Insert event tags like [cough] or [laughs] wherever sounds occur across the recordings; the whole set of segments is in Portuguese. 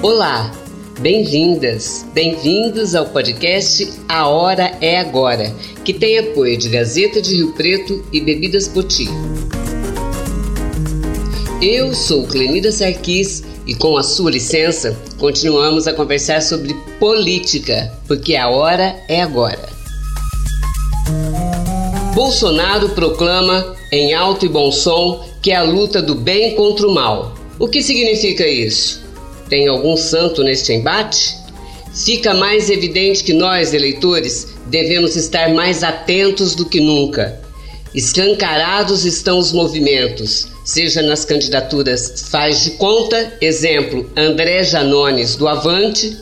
Olá, bem-vindas, bem-vindos ao podcast A Hora é Agora, que tem apoio de Gazeta de Rio Preto e Bebidas Poti. Eu sou Clenida Sarquis e, com a sua licença, continuamos a conversar sobre política, porque a hora é agora. Bolsonaro proclama, em alto e bom som, que é a luta do bem contra o mal. O que significa isso? Tem algum santo neste embate? Fica mais evidente que nós, eleitores, devemos estar mais atentos do que nunca. Escancarados estão os movimentos, seja nas candidaturas Faz de Conta, exemplo André Janones do Avante,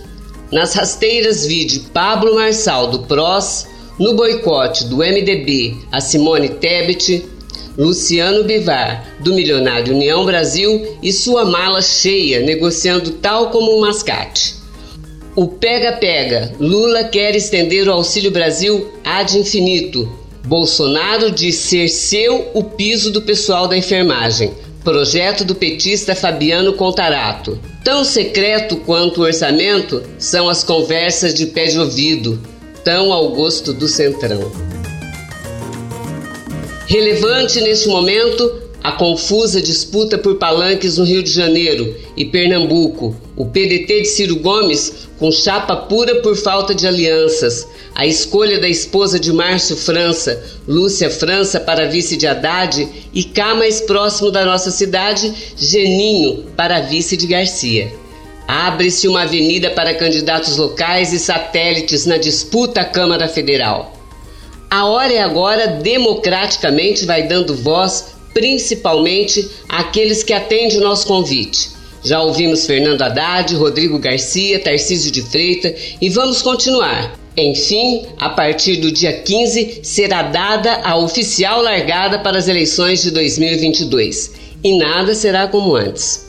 nas rasteiras vide Pablo Marçal do PROS, no boicote do MDB a Simone Tebet, Luciano Bivar, do milionário União Brasil, e sua mala cheia, negociando tal como um mascate. O pega-pega, Lula quer estender o Auxílio Brasil ad infinito. Bolsonaro diz ser seu o piso do pessoal da enfermagem. Projeto do petista Fabiano Contarato. Tão secreto quanto o orçamento são as conversas de pé de ouvido, tão ao gosto do Centrão. Relevante neste momento a confusa disputa por palanques no Rio de Janeiro e Pernambuco, o PDT de Ciro Gomes com chapa pura por falta de alianças, a escolha da esposa de Márcio França, Lúcia França, para vice de Haddad e cá mais próximo da nossa cidade, Geninho para vice de Garcia. Abre-se uma avenida para candidatos locais e satélites na disputa à Câmara Federal. A hora é agora, democraticamente, vai dando voz principalmente àqueles que atendem o nosso convite. Já ouvimos Fernando Haddad, Rodrigo Garcia, Tarcísio de Freitas e vamos continuar. Enfim, a partir do dia 15 será dada a oficial largada para as eleições de 2022 e nada será como antes.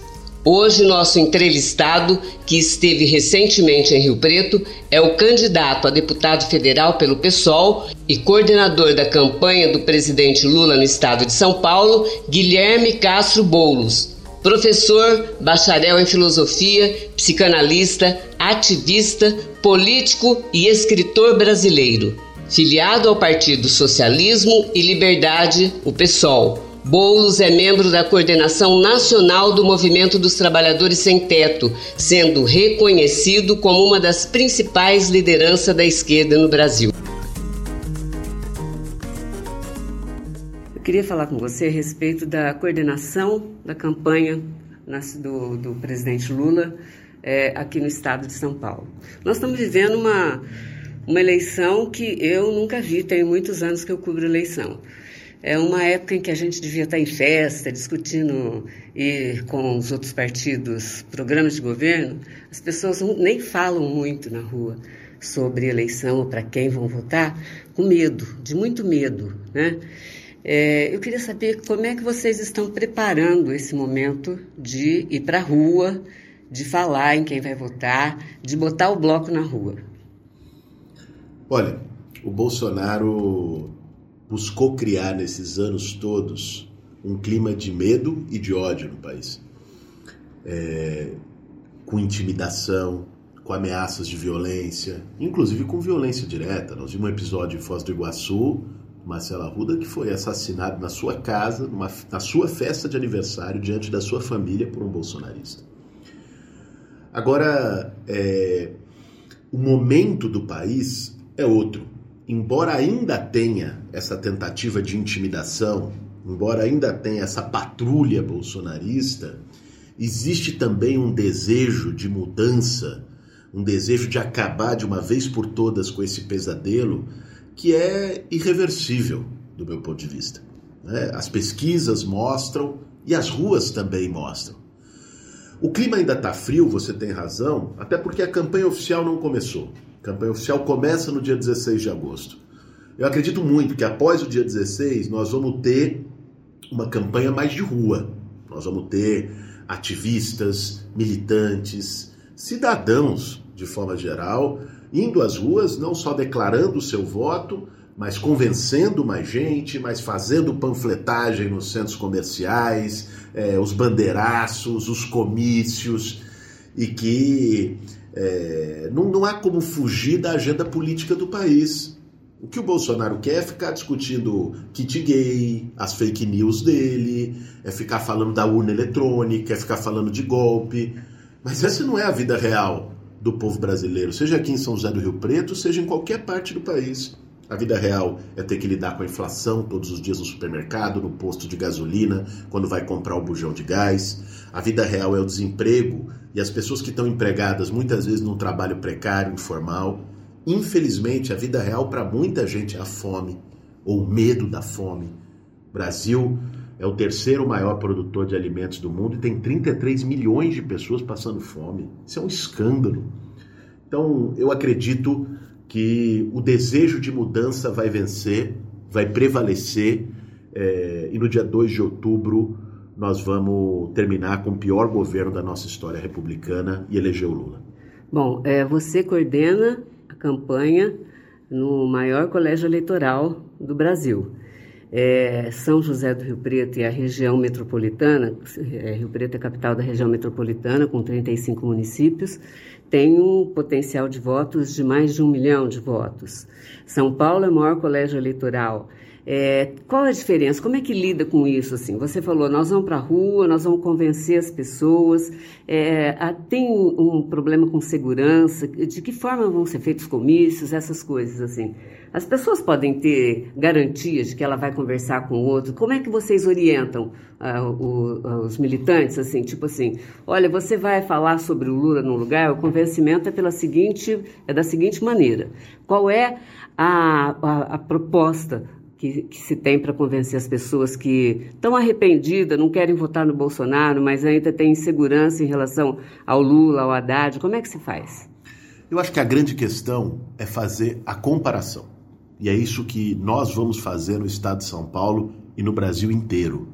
Hoje, nosso entrevistado, que esteve recentemente em Rio Preto, é o candidato a deputado federal pelo PSOL e coordenador da campanha do presidente Lula no estado de São Paulo, Guilherme Castro Boulos. Professor, bacharel em filosofia, psicanalista, ativista, político e escritor brasileiro. Filiado ao Partido Socialismo e Liberdade, o PSOL Boulos é membro da coordenação nacional do Movimento dos Trabalhadores Sem Teto, sendo reconhecido como uma das principais lideranças da esquerda no Brasil. Eu queria falar com você a respeito da coordenação da campanha do, do presidente Lula é, aqui no estado de São Paulo. Nós estamos vivendo uma, uma eleição que eu nunca vi, tem muitos anos que eu cubro eleição. É uma época em que a gente devia estar em festa, discutindo e com os outros partidos programas de governo. As pessoas nem falam muito na rua sobre eleição ou para quem vão votar, com medo, de muito medo, né? É, eu queria saber como é que vocês estão preparando esse momento de ir para a rua, de falar em quem vai votar, de botar o bloco na rua. Olha, o Bolsonaro buscou criar nesses anos todos um clima de medo e de ódio no país. É, com intimidação, com ameaças de violência, inclusive com violência direta. Nós vimos um episódio em Foz do Iguaçu, Marcela Arruda, que foi assassinado na sua casa, numa, na sua festa de aniversário, diante da sua família, por um bolsonarista. Agora, é, o momento do país é outro embora ainda tenha essa tentativa de intimidação, embora ainda tenha essa patrulha bolsonarista, existe também um desejo de mudança, um desejo de acabar de uma vez por todas com esse pesadelo que é irreversível do meu ponto de vista. Né? As pesquisas mostram e as ruas também mostram. O clima ainda está frio, você tem razão, até porque a campanha oficial não começou. Campanha oficial começa no dia 16 de agosto. Eu acredito muito que após o dia 16 nós vamos ter uma campanha mais de rua. Nós vamos ter ativistas, militantes, cidadãos de forma geral, indo às ruas, não só declarando o seu voto, mas convencendo mais gente, mas fazendo panfletagem nos centros comerciais, eh, os bandeiraços, os comícios. e que é, não, não há como fugir da agenda política do país. O que o Bolsonaro quer é ficar discutindo kit gay, as fake news dele, é ficar falando da urna eletrônica, é ficar falando de golpe. Mas essa não é a vida real do povo brasileiro, seja aqui em São José do Rio Preto, seja em qualquer parte do país. A vida real é ter que lidar com a inflação todos os dias no supermercado, no posto de gasolina, quando vai comprar o bujão de gás. A vida real é o desemprego e as pessoas que estão empregadas muitas vezes num trabalho precário, informal. Infelizmente, a vida real para muita gente é a fome ou o medo da fome. O Brasil é o terceiro maior produtor de alimentos do mundo e tem 33 milhões de pessoas passando fome. Isso é um escândalo. Então, eu acredito que o desejo de mudança vai vencer, vai prevalecer, é, e no dia 2 de outubro nós vamos terminar com o pior governo da nossa história republicana e eleger o Lula. Bom, é, você coordena a campanha no maior colégio eleitoral do Brasil. É, São José do Rio Preto e a região metropolitana, é, Rio Preto é a capital da região metropolitana, com 35 municípios, tem um potencial de votos de mais de um milhão de votos. São Paulo é o maior colégio eleitoral. É, qual a diferença? Como é que lida com isso? Assim, você falou, nós vamos para a rua, nós vamos convencer as pessoas. É, tem um problema com segurança? De que forma vão ser feitos comícios, essas coisas assim? As pessoas podem ter garantias de que ela vai conversar com o outro. Como é que vocês orientam uh, o, uh, os militantes assim, tipo assim, olha, você vai falar sobre o Lula no lugar, o convencimento é pela seguinte, é da seguinte maneira. Qual é a, a, a proposta que, que, se tem para convencer as pessoas que estão arrependidas, não querem votar no Bolsonaro, mas ainda têm insegurança em relação ao Lula, ao Haddad? Como é que se faz? Eu acho que a grande questão é fazer a comparação. E é isso que nós vamos fazer no estado de São Paulo e no Brasil inteiro.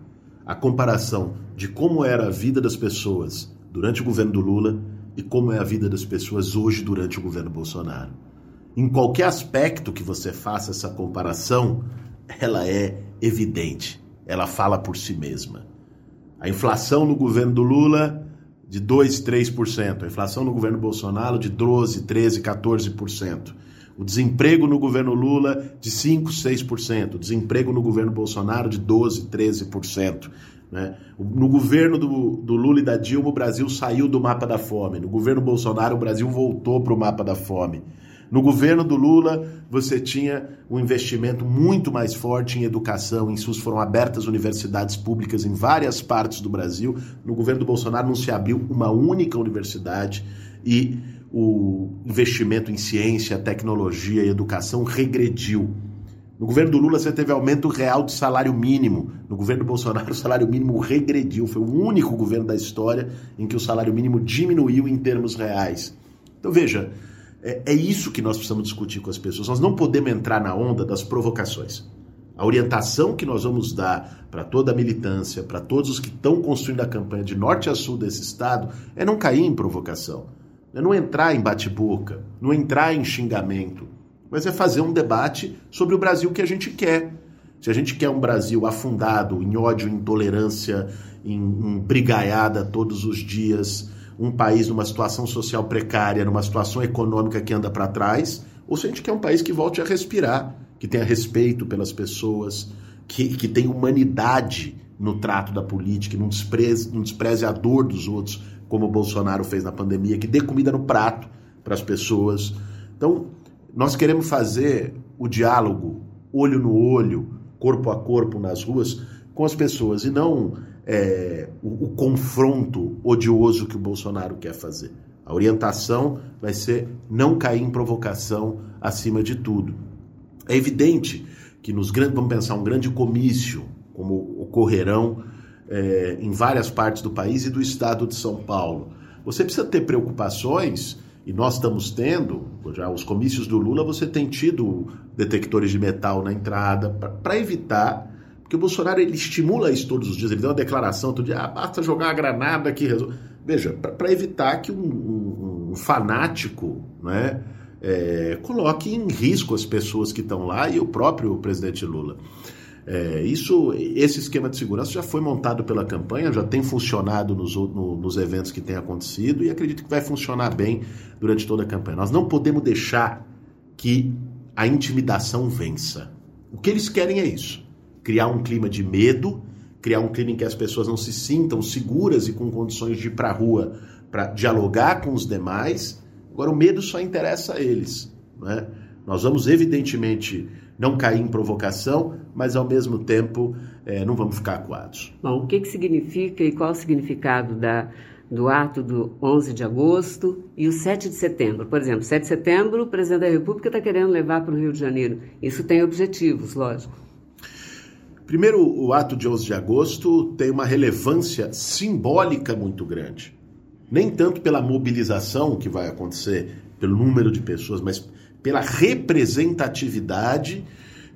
A comparação de como era a vida das pessoas durante o governo do Lula e como é a vida das pessoas hoje durante o governo Bolsonaro. Em qualquer aspecto que você faça essa comparação, ela é evidente, ela fala por si mesma. A inflação no governo do Lula de 2, 3%, a inflação no governo Bolsonaro de 12, 13, 14%. O desemprego no governo Lula de 5, 6%, o desemprego no governo Bolsonaro de 12, 13%. Né? No governo do, do, Lula e da Dilma, o Brasil saiu do mapa da fome. No governo Bolsonaro, o Brasil voltou para o mapa da fome. No governo do Lula, você tinha um investimento muito mais forte em educação, em SUS foram abertas universidades públicas em várias partes do Brasil. No governo do Bolsonaro não se abriu uma única universidade e o investimento em ciência, tecnologia e educação regrediu. No governo do Lula você teve aumento real do salário mínimo. No governo do Bolsonaro o salário mínimo regrediu. Foi o único governo da história em que o salário mínimo diminuiu em termos reais. Então veja, é, é isso que nós precisamos discutir com as pessoas. Nós não podemos entrar na onda das provocações. A orientação que nós vamos dar para toda a militância, para todos os que estão construindo a campanha de norte a sul desse estado, é não cair em provocação, é não entrar em bate-boca, não entrar em xingamento, mas é fazer um debate sobre o Brasil que a gente quer. Se a gente quer um Brasil afundado em ódio, intolerância, em, em brigaiada todos os dias, um país numa situação social precária, numa situação econômica que anda para trás, ou se a gente quer um país que volte a respirar, que tenha respeito pelas pessoas, que, que tenha humanidade no trato da política, não despreze, não despreze a dor dos outros, como o Bolsonaro fez na pandemia, que dê comida no prato para as pessoas. Então, nós queremos fazer o diálogo olho no olho, corpo a corpo nas ruas com as pessoas e não é, o, o confronto odioso que o Bolsonaro quer fazer. A orientação vai ser não cair em provocação acima de tudo. É evidente que nos grandes, vamos pensar, um grande comício, como ocorrerão é, em várias partes do país e do estado de São Paulo. Você precisa ter preocupações, e nós estamos tendo, já os comícios do Lula, você tem tido detectores de metal na entrada, para evitar porque o Bolsonaro ele estimula isso todos os dias. Ele dá uma declaração todo dia, ah, basta jogar uma granada que resolve. Veja, para evitar que um, um, um fanático né, é, coloque em risco as pessoas que estão lá e o próprio presidente Lula. É, isso, esse esquema de segurança já foi montado pela campanha, já tem funcionado nos, no, nos eventos que têm acontecido e acredito que vai funcionar bem durante toda a campanha. Nós não podemos deixar que a intimidação vença. O que eles querem é isso: criar um clima de medo, criar um clima em que as pessoas não se sintam seguras e com condições de ir para a rua para dialogar com os demais. Agora, o medo só interessa a eles. Né? Nós vamos, evidentemente, não cair em provocação, mas ao mesmo tempo é, não vamos ficar acuados. Bom, o que, que significa e qual o significado da, do ato do 11 de agosto e o 7 de setembro? Por exemplo, 7 de setembro, o presidente da República está querendo levar para o Rio de Janeiro. Isso tem objetivos, lógico. Primeiro, o ato de 11 de agosto tem uma relevância simbólica muito grande. Nem tanto pela mobilização que vai acontecer, pelo número de pessoas, mas pela representatividade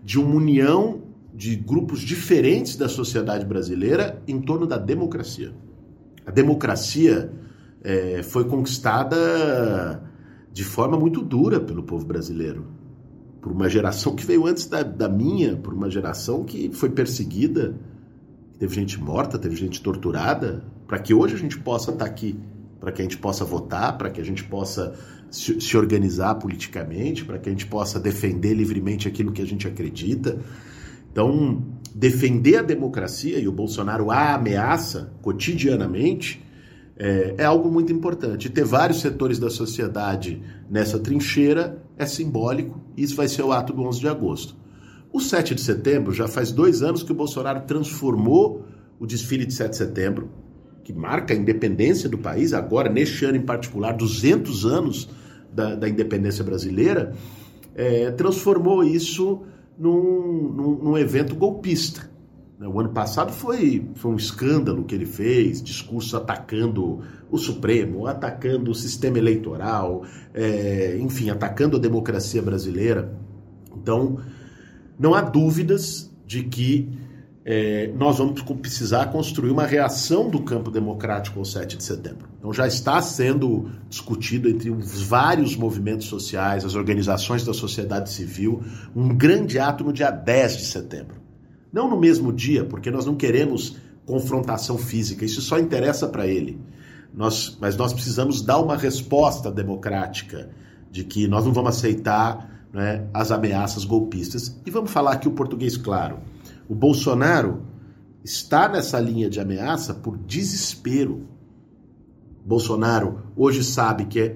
de uma união de grupos diferentes da sociedade brasileira em torno da democracia. A democracia é, foi conquistada de forma muito dura pelo povo brasileiro, por uma geração que veio antes da, da minha, por uma geração que foi perseguida, teve gente morta, teve gente torturada, para que hoje a gente possa estar tá aqui, para que a gente possa votar, para que a gente possa se, se organizar politicamente, para que a gente possa defender livremente aquilo que a gente acredita. Então, defender a democracia, e o Bolsonaro a ameaça cotidianamente, é, é, algo muito importante. ter vários setores da sociedade nessa trincheira é simbólico, e isso vai ser o ato do 11 de agosto. O 7 de setembro já faz dois anos que o Bolsonaro transformou o desfile de 7 de setembro que marca a independência do país, agora, neste ano em particular, 200 anos da, da independência brasileira, é, transformou isso num, num, num evento golpista. O ano passado foi, foi um escândalo que ele fez, discurso atacando o Supremo, atacando o sistema eleitoral, é, enfim, atacando a democracia brasileira. Então, não há dúvidas de que é, nós vamos precisar construir uma reação do campo democrático ao 7 de setembro. Então já está sendo discutido entre os vários movimentos sociais, as organizações da sociedade civil, um grande ato no dia 10 de setembro. Não no mesmo dia, porque nós não queremos confrontação física, isso só interessa para ele. Nós, mas nós precisamos dar uma resposta democrática de que nós não vamos aceitar né, as ameaças golpistas. E vamos falar aqui o português claro. O Bolsonaro está nessa linha de ameaça por desespero. Bolsonaro hoje sabe que é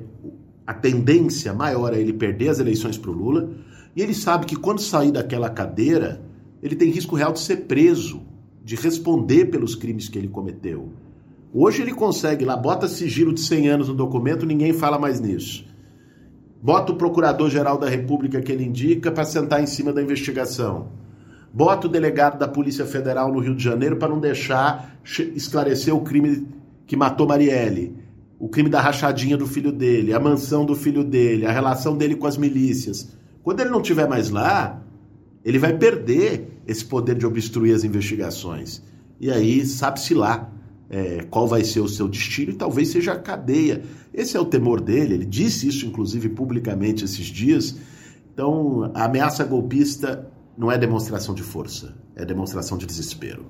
a tendência maior é ele perder as eleições para o Lula, e ele sabe que quando sair daquela cadeira, ele tem risco real de ser preso, de responder pelos crimes que ele cometeu. Hoje ele consegue lá, bota sigilo de 100 anos no documento, ninguém fala mais nisso. Bota o procurador-geral da República que ele indica para sentar em cima da investigação. Bota o delegado da Polícia Federal no Rio de Janeiro para não deixar esclarecer o crime que matou Marielle, o crime da rachadinha do filho dele, a mansão do filho dele, a relação dele com as milícias. Quando ele não estiver mais lá, ele vai perder esse poder de obstruir as investigações. E aí sabe-se lá é, qual vai ser o seu destino e talvez seja a cadeia. Esse é o temor dele, ele disse isso inclusive publicamente esses dias. Então, a ameaça golpista não é demonstração de força, é demonstração de desespero.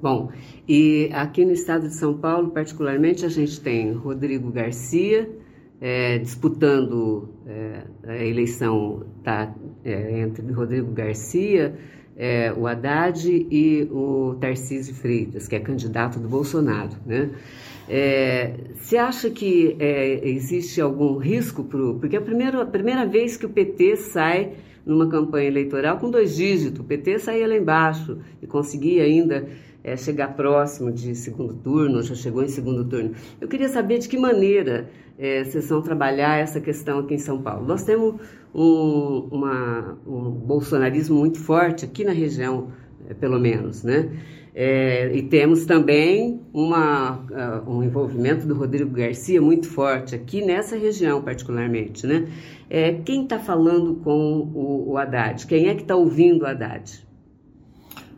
Bom, e aqui no estado de São Paulo, particularmente, a gente tem Rodrigo Garcia é, disputando é, a eleição tá, é, entre Rodrigo Garcia, é, o Haddad e o Tarcísio Freitas, que é candidato do Bolsonaro. Né? É, você acha que é, existe algum risco? Pro, porque é a primeira, a primeira vez que o PT sai numa campanha eleitoral com dois dígitos. O PT saía lá embaixo e conseguia ainda é, chegar próximo de segundo turno, já chegou em segundo turno. Eu queria saber de que maneira é, vocês vão trabalhar essa questão aqui em São Paulo. Nós temos um, uma, um bolsonarismo muito forte aqui na região, é, pelo menos, né? É, e temos também uma, uh, um envolvimento do Rodrigo Garcia muito forte aqui nessa região, particularmente. Né? É, quem está falando com o, o Haddad? Quem é que está ouvindo o Haddad?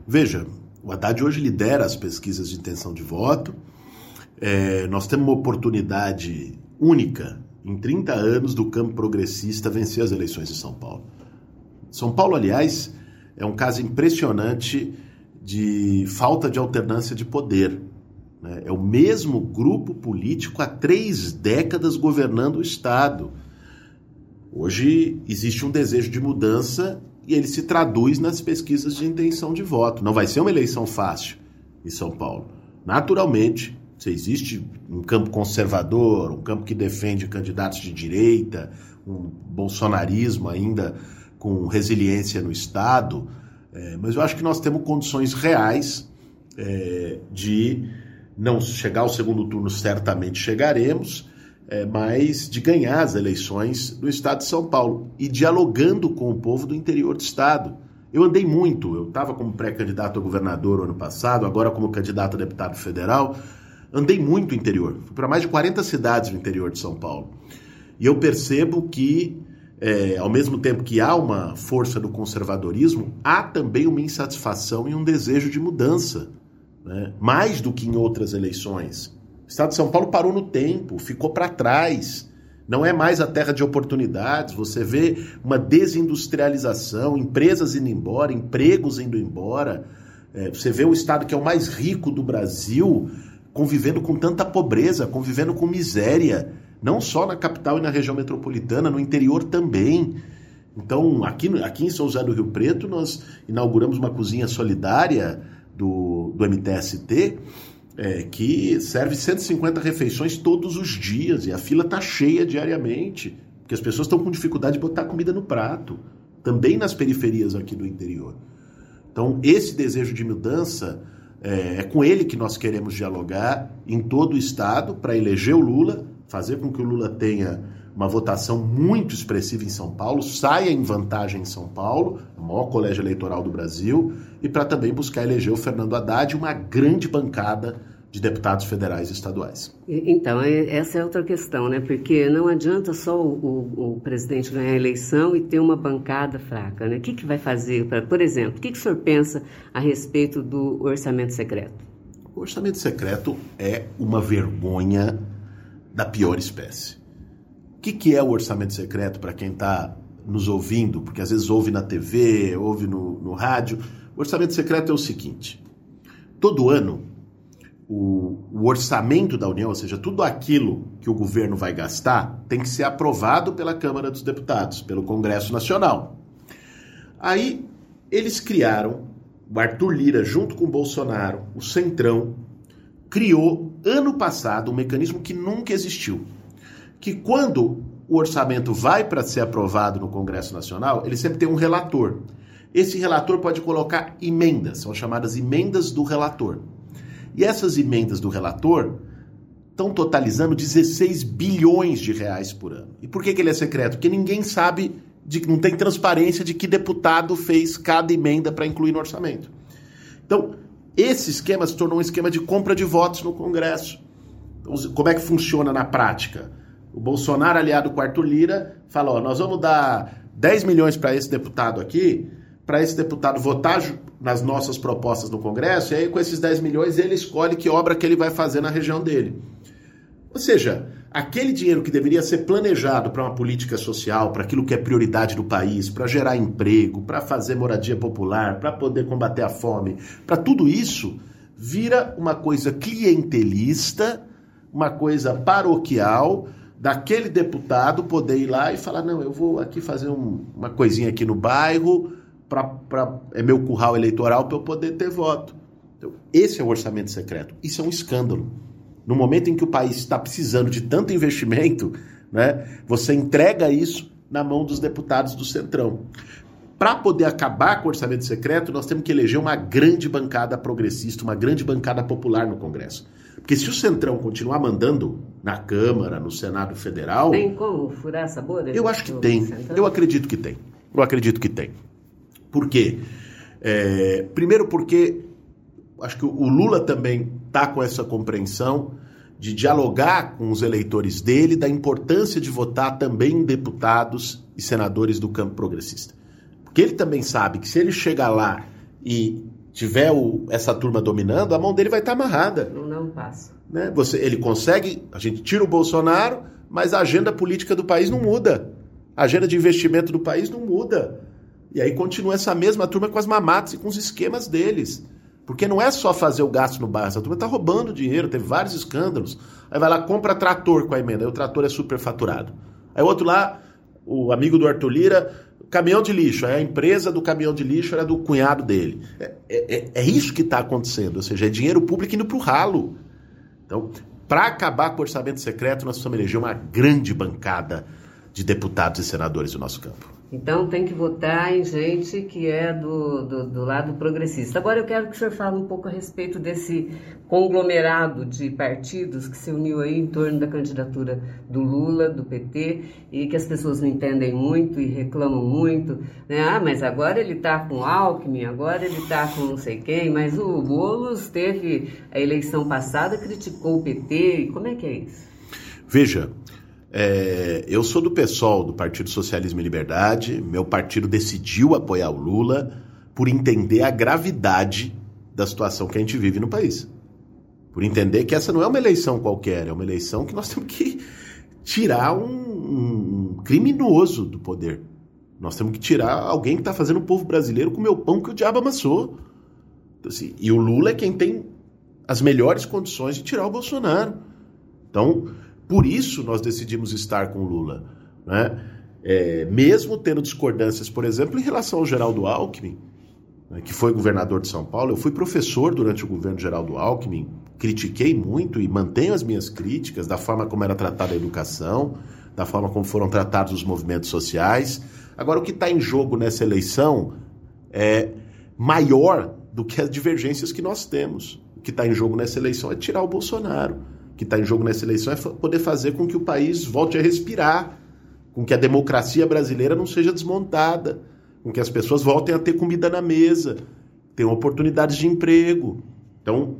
Veja, o Haddad hoje lidera as pesquisas de intenção de voto. É, nós temos uma oportunidade única em 30 anos do campo progressista vencer as eleições em São Paulo. São Paulo, aliás, é um caso impressionante de falta de alternância de poder. Né? É o mesmo grupo político há três décadas governando o Estado. Hoje existe um desejo de mudança e ele se traduz nas pesquisas de intenção de voto. Não vai ser uma eleição fácil em São Paulo. Naturalmente, se existe um campo conservador, um campo que defende candidatos de direita, um bolsonarismo ainda com resiliência no Estado, é, mas eu acho que nós temos condições reais é, de não chegar ao segundo turno, certamente chegaremos, é, mas de ganhar as eleições no Estado de São Paulo e dialogando com o povo do interior do Estado. Eu andei muito, eu estava como pré-candidato a governador ano passado, agora como candidato a deputado federal, andei muito no interior, fui para mais de 40 cidades no interior de São Paulo. E eu percebo que, é, ao mesmo tempo que há uma força do conservadorismo, há também uma insatisfação e um desejo de mudança, né? mais do que em outras eleições. O Estado de São Paulo parou no tempo, ficou para trás. Não é mais a terra de oportunidades. Você vê uma desindustrialização, empresas indo embora, empregos indo embora. É, você vê o estado que é o mais rico do Brasil convivendo com tanta pobreza, convivendo com miséria, não só na capital e na região metropolitana, no interior também. Então, aqui, aqui em São José do Rio Preto, nós inauguramos uma cozinha solidária do, do MTST é, que serve 150 refeições todos os dias e a fila está cheia diariamente, porque as pessoas estão com dificuldade de botar comida no prato, também nas periferias aqui do interior. Então, esse desejo de mudança é, é com ele que nós queremos dialogar em todo o estado para eleger o Lula, fazer com que o Lula tenha uma votação muito expressiva em São Paulo, saia em vantagem em São Paulo, o maior colégio eleitoral do Brasil, e para também buscar eleger o Fernando Haddad e uma grande bancada de deputados federais e estaduais. Então, é, essa é outra questão, né? Porque não adianta só o, o, o presidente ganhar a eleição e ter uma bancada fraca, né? O que, que vai fazer, pra, por exemplo, o que, que o senhor pensa a respeito do orçamento secreto? O orçamento secreto é uma vergonha da pior espécie que, que é o orçamento secreto para quem está nos ouvindo? Porque às vezes ouve na TV, ouve no, no rádio. O orçamento secreto é o seguinte: todo ano, o, o, orçamento da União, ou seja, tudo aquilo que o governo vai gastar, tem que ser aprovado pela Câmara dos Deputados, pelo Congresso Nacional. Aí eles criaram, o Arthur Lira, junto com o Bolsonaro, o Centrão, criou ano passado um mecanismo que nunca existiu que quando o orçamento vai para ser aprovado no Congresso Nacional, ele sempre tem um relator. Esse relator pode colocar emendas, são chamadas emendas do relator. E essas emendas do relator estão totalizando 16 bilhões de reais por ano. E por que, que ele é secreto? Porque ninguém sabe, de, não tem transparência de que deputado fez cada emenda para incluir no orçamento. Então, esse esquema se tornou um esquema de compra de votos no Congresso. Então, como é que funciona na prática? O Bolsonaro, aliado com o Arthur Lira, falou: nós vamos dar 10 milhões para esse deputado aqui, para esse deputado votar nas nossas propostas no Congresso, e aí com esses 10 milhões ele escolhe que obra que ele vai fazer na região dele. Ou seja, aquele dinheiro que deveria ser planejado para uma política social, para aquilo que é prioridade do país, para gerar emprego, para fazer moradia popular, para poder combater a fome, para tudo isso, vira uma coisa clientelista, uma coisa paroquial, daquele deputado poder ir lá e falar: não, eu vou aqui fazer um, uma coisinha aqui no bairro, pra, pra, é meu curral eleitoral para eu poder ter voto. Então, esse é o orçamento secreto. Isso é um escândalo. No momento em que o país está precisando de tanto investimento, né, você entrega isso na mão dos deputados do Centrão. Para poder acabar com o orçamento secreto, nós temos que eleger uma grande bancada progressista, uma grande bancada popular no Congresso. Porque se o Centrão continuar mandando na Câmara, no Senado Federal. Tem como furar essa bolha? Eu acho que tem. Eu acredito que tem. Eu acredito que tem. Por quê? É, primeiro, porque acho que o Lula também está com essa compreensão de dialogar com os eleitores dele da importância de votar também em deputados e senadores do campo progressista. Porque ele também sabe que se ele chegar lá e tiver o, essa turma dominando, a mão dele vai estar tá amarrada. Não, não passa. Né? Você, ele consegue, a gente tira o Bolsonaro, mas a agenda política do país não muda. A agenda de investimento do país não muda. E aí continua essa mesma turma com as mamatas e com os esquemas deles. Porque não é só fazer o gasto no bairro, essa turma está roubando dinheiro, teve vários escândalos. Aí vai lá, compra trator com a emenda, aí o trator é superfaturado. Aí o outro lá, o amigo do Arthur Lira, caminhão de lixo, aí a empresa do caminhão de lixo era do cunhado dele. É, é, é isso que está acontecendo, ou seja, é dinheiro público indo para o ralo. Então, para acabar com o orçamento secreto, nós precisamos eleger uma grande bancada de deputados e senadores do nosso campo. Então tem que votar em gente que é do, do, do, lado progressista. Agora eu quero que o senhor fale um pouco a respeito desse conglomerado de partidos que se uniu aí em torno da candidatura do Lula, do PT, e que as pessoas não entendem muito e reclamam muito. Né? Ah, mas agora ele está com Alckmin, agora ele está com não sei quem, mas o Boulos teve a eleição passada, criticou o PT. Como é que é isso? Veja, é, eu sou do PSOL, do Partido Socialismo e Liberdade. Meu partido decidiu apoiar o Lula por entender a gravidade da situação que a gente vive no país. Por entender que essa não é uma eleição qualquer, é uma eleição que nós [laughs] temos que tirar um, um criminoso do poder. Nós temos que tirar alguém que está fazendo o povo brasileiro comer o pão que o diabo amassou. Então, assim, e o Lula é quem tem as melhores condições de tirar o Bolsonaro. Então, por isso nós decidimos estar com Lula. Né? É, mesmo tendo discordâncias, por exemplo, em relação ao Geraldo Alckmin, né, que foi governador de São Paulo, eu fui professor durante o governo Geraldo Alckmin, critiquei muito e mantenho as minhas críticas da forma como era tratada a educação, da forma como foram tratados os movimentos sociais. Agora, o que está em jogo nessa eleição é maior do que as divergências que nós temos. O que está em jogo nessa eleição é tirar o Bolsonaro que está em jogo nessa eleição é poder fazer com que o país volte a respirar, com que a democracia brasileira não seja desmontada, com que as pessoas voltem a ter comida na mesa, tenham oportunidades de emprego. Então,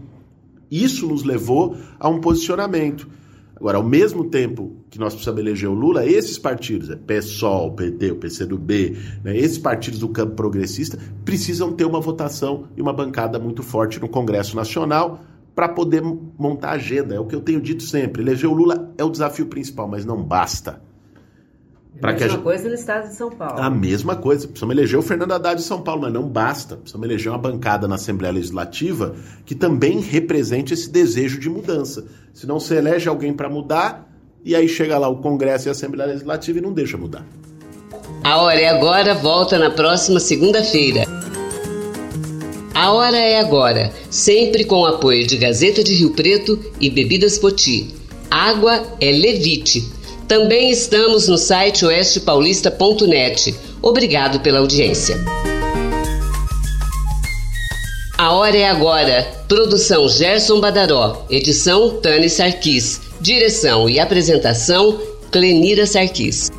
isso nos levou a um posicionamento. Agora, ao mesmo tempo que nós precisamos eleger o Lula, esses partidos, é PSOL, PT, o PCdoB, né, esses partidos do campo progressista, precisam ter uma votação e uma bancada muito forte no Congresso Nacional para poder montar a agenda. É o que eu tenho dito sempre. Eleger o Lula é o desafio principal, mas não basta. a mesma gente... coisa no estado de São Paulo. A mesma coisa. Precisamos eleger o Fernando Haddad de São Paulo, mas não basta. Precisamos eleger uma bancada na Assembleia Legislativa que também represente esse desejo de mudança. Senão você elege alguém para mudar e aí chega lá o Congresso e a Assembleia Legislativa e não deixa mudar. A hora é agora, volta na próxima segunda-feira. A hora é agora, sempre com o apoio de Gazeta de Rio Preto e Bebidas Poti. Água é Levite. Também estamos no site oestepaulista.net. Obrigado pela audiência. A hora é agora. Produção Gerson Badaró. Edição Tani Sarquis. Direção e apresentação Clenira Sarquis.